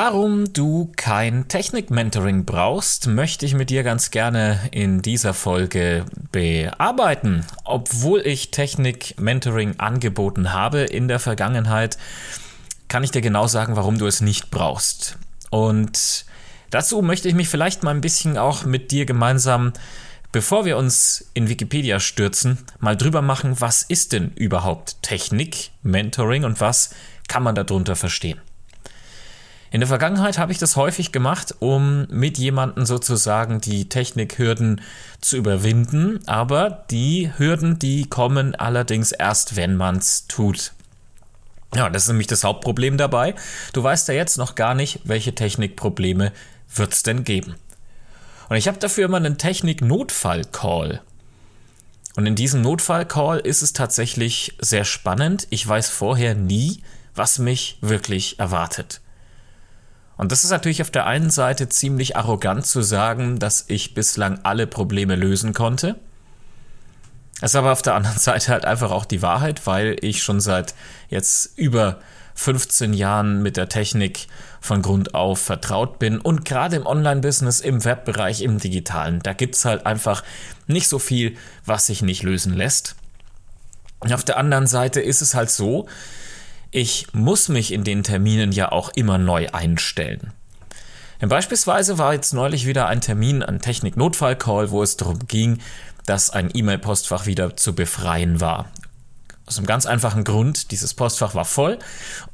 Warum du kein Technik-Mentoring brauchst, möchte ich mit dir ganz gerne in dieser Folge bearbeiten. Obwohl ich Technik-Mentoring angeboten habe in der Vergangenheit, kann ich dir genau sagen, warum du es nicht brauchst. Und dazu möchte ich mich vielleicht mal ein bisschen auch mit dir gemeinsam, bevor wir uns in Wikipedia stürzen, mal drüber machen, was ist denn überhaupt Technik-Mentoring und was kann man darunter verstehen. In der Vergangenheit habe ich das häufig gemacht, um mit jemandem sozusagen die Technikhürden zu überwinden, aber die Hürden, die kommen allerdings erst, wenn man es tut. Ja, das ist nämlich das Hauptproblem dabei. Du weißt ja jetzt noch gar nicht, welche Technikprobleme wird es denn geben. Und ich habe dafür immer einen Technik-Notfall-Call. Und in diesem Notfall-Call ist es tatsächlich sehr spannend. Ich weiß vorher nie, was mich wirklich erwartet. Und das ist natürlich auf der einen Seite ziemlich arrogant zu sagen, dass ich bislang alle Probleme lösen konnte. Es ist aber auf der anderen Seite halt einfach auch die Wahrheit, weil ich schon seit jetzt über 15 Jahren mit der Technik von Grund auf vertraut bin und gerade im Online-Business, im Webbereich, im Digitalen, da gibt es halt einfach nicht so viel, was sich nicht lösen lässt. Und auf der anderen Seite ist es halt so, ich muss mich in den Terminen ja auch immer neu einstellen. Denn beispielsweise war jetzt neulich wieder ein Termin, ein Technik-Notfall-Call, wo es darum ging, dass ein E-Mail-Postfach wieder zu befreien war. Aus einem ganz einfachen Grund, dieses Postfach war voll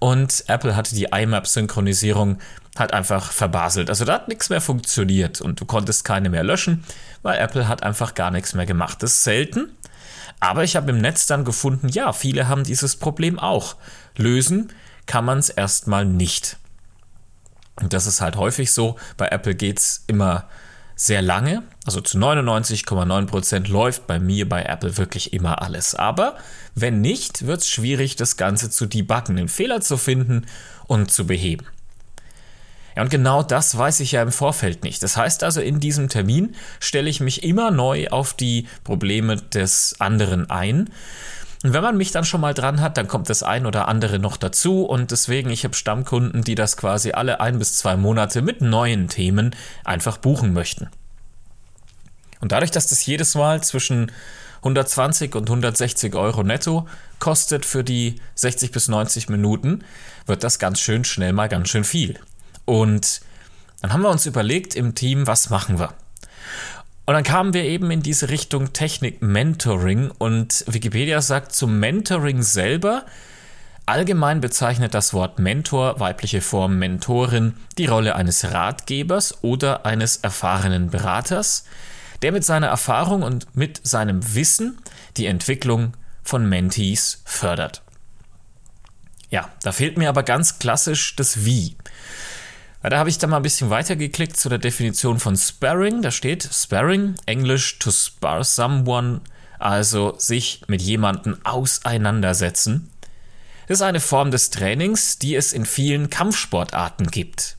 und Apple hatte die IMAP-Synchronisierung halt einfach verbaselt. Also da hat nichts mehr funktioniert und du konntest keine mehr löschen, weil Apple hat einfach gar nichts mehr gemacht. Das ist selten, aber ich habe im Netz dann gefunden, ja, viele haben dieses Problem auch. Lösen kann man es erstmal nicht. Und das ist halt häufig so. Bei Apple geht es immer sehr lange. Also zu 99,9% läuft bei mir bei Apple wirklich immer alles. Aber wenn nicht, wird es schwierig, das Ganze zu debuggen, den Fehler zu finden und zu beheben. Ja, und genau das weiß ich ja im Vorfeld nicht. Das heißt also, in diesem Termin stelle ich mich immer neu auf die Probleme des anderen ein. Und wenn man mich dann schon mal dran hat, dann kommt das ein oder andere noch dazu. Und deswegen, ich habe Stammkunden, die das quasi alle ein bis zwei Monate mit neuen Themen einfach buchen möchten. Und dadurch, dass das jedes Mal zwischen 120 und 160 Euro netto kostet für die 60 bis 90 Minuten, wird das ganz schön schnell mal ganz schön viel. Und dann haben wir uns überlegt im Team, was machen wir? Und dann kamen wir eben in diese Richtung Technik Mentoring und Wikipedia sagt zum Mentoring selber, allgemein bezeichnet das Wort Mentor, weibliche Form Mentorin, die Rolle eines Ratgebers oder eines erfahrenen Beraters, der mit seiner Erfahrung und mit seinem Wissen die Entwicklung von Mentees fördert. Ja, da fehlt mir aber ganz klassisch das Wie. Ja, da habe ich dann mal ein bisschen weitergeklickt zu der Definition von Sparring. Da steht Sparring, Englisch to spar someone, also sich mit jemandem auseinandersetzen. Das ist eine Form des Trainings, die es in vielen Kampfsportarten gibt.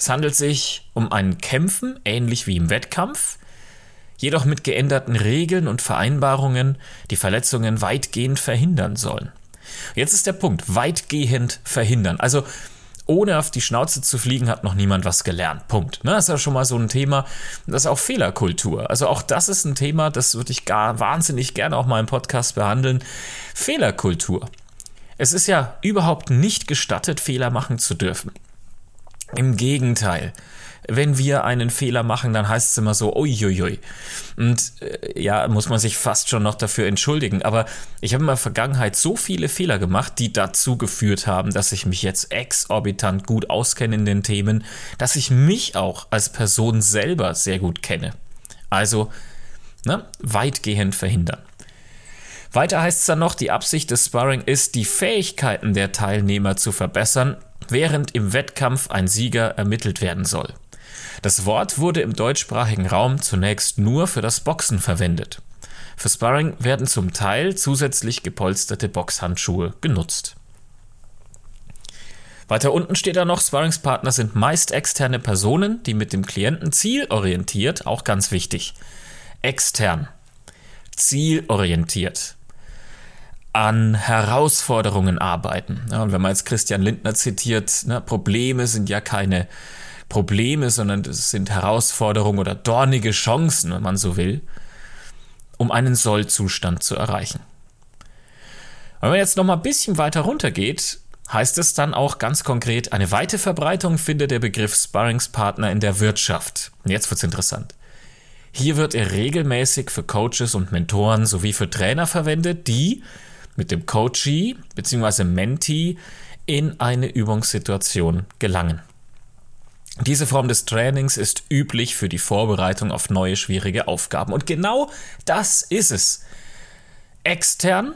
Es handelt sich um ein Kämpfen, ähnlich wie im Wettkampf, jedoch mit geänderten Regeln und Vereinbarungen, die Verletzungen weitgehend verhindern sollen. Jetzt ist der Punkt, weitgehend verhindern. Also ohne auf die Schnauze zu fliegen, hat noch niemand was gelernt. Punkt. Ne, das ist ja schon mal so ein Thema. Das ist auch Fehlerkultur. Also auch das ist ein Thema, das würde ich gar wahnsinnig gerne auch mal im Podcast behandeln. Fehlerkultur. Es ist ja überhaupt nicht gestattet, Fehler machen zu dürfen. Im Gegenteil wenn wir einen Fehler machen, dann heißt es immer so, uiuiui. Und äh, ja, muss man sich fast schon noch dafür entschuldigen. Aber ich habe in der Vergangenheit so viele Fehler gemacht, die dazu geführt haben, dass ich mich jetzt exorbitant gut auskenne in den Themen, dass ich mich auch als Person selber sehr gut kenne. Also, ne, weitgehend verhindern. Weiter heißt es dann noch, die Absicht des Sparring ist, die Fähigkeiten der Teilnehmer zu verbessern, während im Wettkampf ein Sieger ermittelt werden soll. Das Wort wurde im deutschsprachigen Raum zunächst nur für das Boxen verwendet. Für Sparring werden zum Teil zusätzlich gepolsterte Boxhandschuhe genutzt. Weiter unten steht da noch, Sparringspartner sind meist externe Personen, die mit dem Klienten zielorientiert, auch ganz wichtig, extern, zielorientiert, an Herausforderungen arbeiten. Ja, und wenn man jetzt Christian Lindner zitiert, ne, Probleme sind ja keine Probleme, sondern es sind Herausforderungen oder dornige Chancen, wenn man so will, um einen Sollzustand zu erreichen. Wenn man jetzt noch mal ein bisschen weiter runter geht, heißt es dann auch ganz konkret, eine weite Verbreitung findet der Begriff Sparringspartner in der Wirtschaft. Jetzt wird's interessant. Hier wird er regelmäßig für Coaches und Mentoren sowie für Trainer verwendet, die mit dem Coachee bzw. Mentee in eine Übungssituation gelangen. Diese Form des Trainings ist üblich für die Vorbereitung auf neue schwierige Aufgaben. Und genau das ist es. Extern,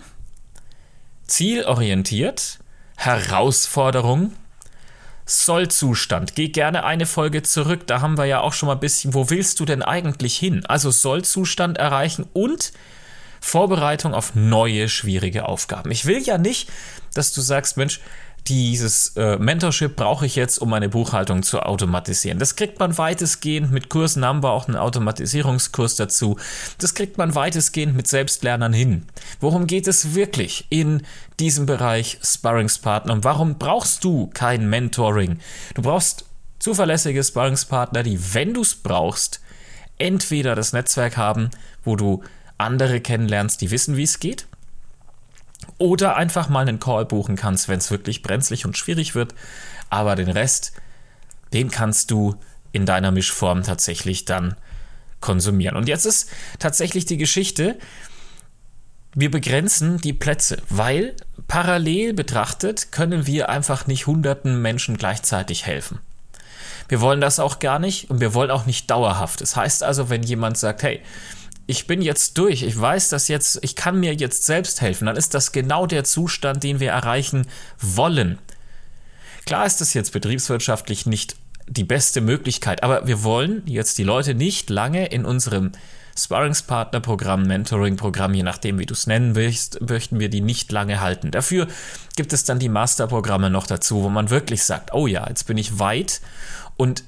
zielorientiert, Herausforderung, Sollzustand. Geh gerne eine Folge zurück. Da haben wir ja auch schon mal ein bisschen, wo willst du denn eigentlich hin? Also Sollzustand erreichen und Vorbereitung auf neue schwierige Aufgaben. Ich will ja nicht, dass du sagst, Mensch, dieses äh, Mentorship brauche ich jetzt, um meine Buchhaltung zu automatisieren. Das kriegt man weitestgehend mit Kursen, haben wir auch einen Automatisierungskurs dazu. Das kriegt man weitestgehend mit Selbstlernern hin. Worum geht es wirklich in diesem Bereich Sparringspartner und warum brauchst du kein Mentoring? Du brauchst zuverlässige Sparringspartner, die, wenn du es brauchst, entweder das Netzwerk haben, wo du andere kennenlernst, die wissen, wie es geht, oder einfach mal einen Call buchen kannst, wenn es wirklich brenzlig und schwierig wird. Aber den Rest, den kannst du in deiner Mischform tatsächlich dann konsumieren. Und jetzt ist tatsächlich die Geschichte, wir begrenzen die Plätze, weil parallel betrachtet können wir einfach nicht hunderten Menschen gleichzeitig helfen. Wir wollen das auch gar nicht und wir wollen auch nicht dauerhaft. Das heißt also, wenn jemand sagt, hey, ich bin jetzt durch, ich weiß das jetzt, ich kann mir jetzt selbst helfen, dann ist das genau der Zustand, den wir erreichen wollen. Klar ist das jetzt betriebswirtschaftlich nicht die beste Möglichkeit, aber wir wollen jetzt die Leute nicht lange in unserem Sparringspartner-Programm, Mentoring-Programm, je nachdem, wie du es nennen willst, möchten wir die nicht lange halten. Dafür gibt es dann die Masterprogramme noch dazu, wo man wirklich sagt, oh ja, jetzt bin ich weit und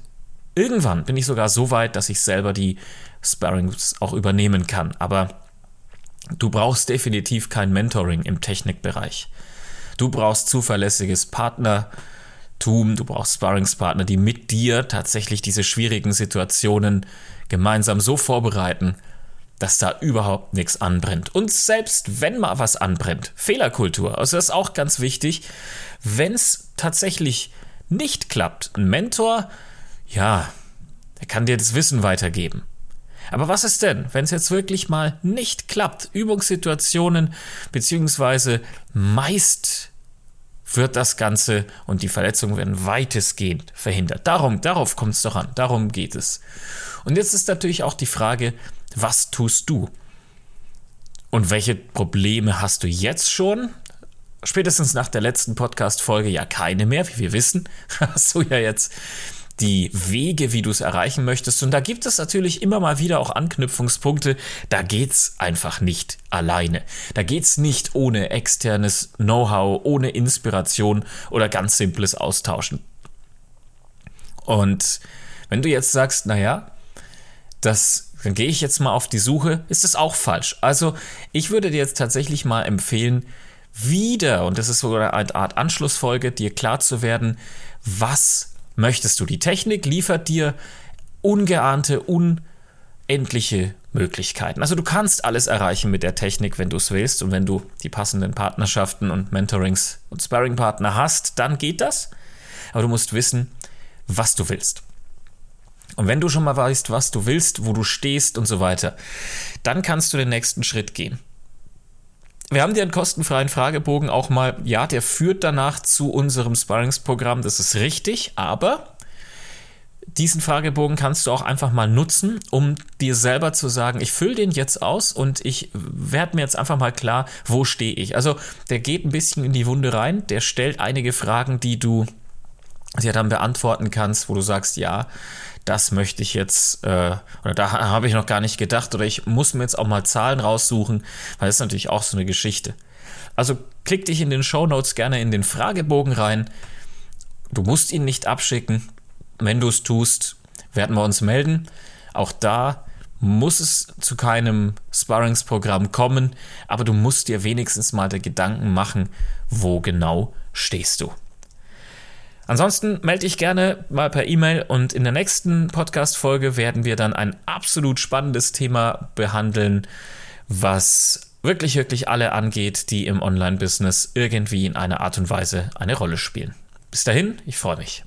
irgendwann bin ich sogar so weit, dass ich selber die Sparrings auch übernehmen kann. Aber du brauchst definitiv kein Mentoring im Technikbereich. Du brauchst zuverlässiges Partnertum, du brauchst Sparringspartner, die mit dir tatsächlich diese schwierigen Situationen gemeinsam so vorbereiten, dass da überhaupt nichts anbrennt. Und selbst wenn mal was anbrennt, Fehlerkultur, also das ist auch ganz wichtig, wenn es tatsächlich nicht klappt, ein Mentor, ja, der kann dir das Wissen weitergeben. Aber was ist denn, wenn es jetzt wirklich mal nicht klappt? Übungssituationen, beziehungsweise meist wird das Ganze und die Verletzungen werden weitestgehend verhindert. Darum, darauf kommt es doch an, darum geht es. Und jetzt ist natürlich auch die Frage, was tust du? Und welche Probleme hast du jetzt schon? Spätestens nach der letzten Podcast-Folge ja keine mehr, wie wir wissen. Hast du ja jetzt die Wege, wie du es erreichen möchtest. Und da gibt es natürlich immer mal wieder auch Anknüpfungspunkte. Da geht's einfach nicht alleine. Da geht's nicht ohne externes Know-how, ohne Inspiration oder ganz simples Austauschen. Und wenn du jetzt sagst, naja, das dann gehe ich jetzt mal auf die Suche, ist es auch falsch. Also ich würde dir jetzt tatsächlich mal empfehlen, wieder, und das ist sogar eine Art Anschlussfolge, dir klar zu werden, was möchtest du. Die Technik liefert dir ungeahnte, unendliche Möglichkeiten. Also du kannst alles erreichen mit der Technik, wenn du es willst und wenn du die passenden Partnerschaften und Mentorings und Sparringpartner hast, dann geht das. Aber du musst wissen, was du willst. Und wenn du schon mal weißt, was du willst, wo du stehst und so weiter, dann kannst du den nächsten Schritt gehen. Wir haben dir einen kostenfreien Fragebogen auch mal, ja, der führt danach zu unserem Sparringsprogramm, das ist richtig, aber diesen Fragebogen kannst du auch einfach mal nutzen, um dir selber zu sagen, ich fülle den jetzt aus und ich werde mir jetzt einfach mal klar, wo stehe ich. Also der geht ein bisschen in die Wunde rein, der stellt einige Fragen, die du dir dann beantworten kannst, wo du sagst, ja, das möchte ich jetzt, äh, oder da habe ich noch gar nicht gedacht, oder ich muss mir jetzt auch mal Zahlen raussuchen, weil das ist natürlich auch so eine Geschichte. Also klick dich in den Show Notes gerne in den Fragebogen rein. Du musst ihn nicht abschicken. Wenn du es tust, werden wir uns melden. Auch da muss es zu keinem Sparringsprogramm kommen, aber du musst dir wenigstens mal der Gedanken machen, wo genau stehst du. Ansonsten melde dich gerne mal per E-Mail und in der nächsten Podcast-Folge werden wir dann ein absolut spannendes Thema behandeln, was wirklich, wirklich alle angeht, die im Online-Business irgendwie in einer Art und Weise eine Rolle spielen. Bis dahin, ich freue mich.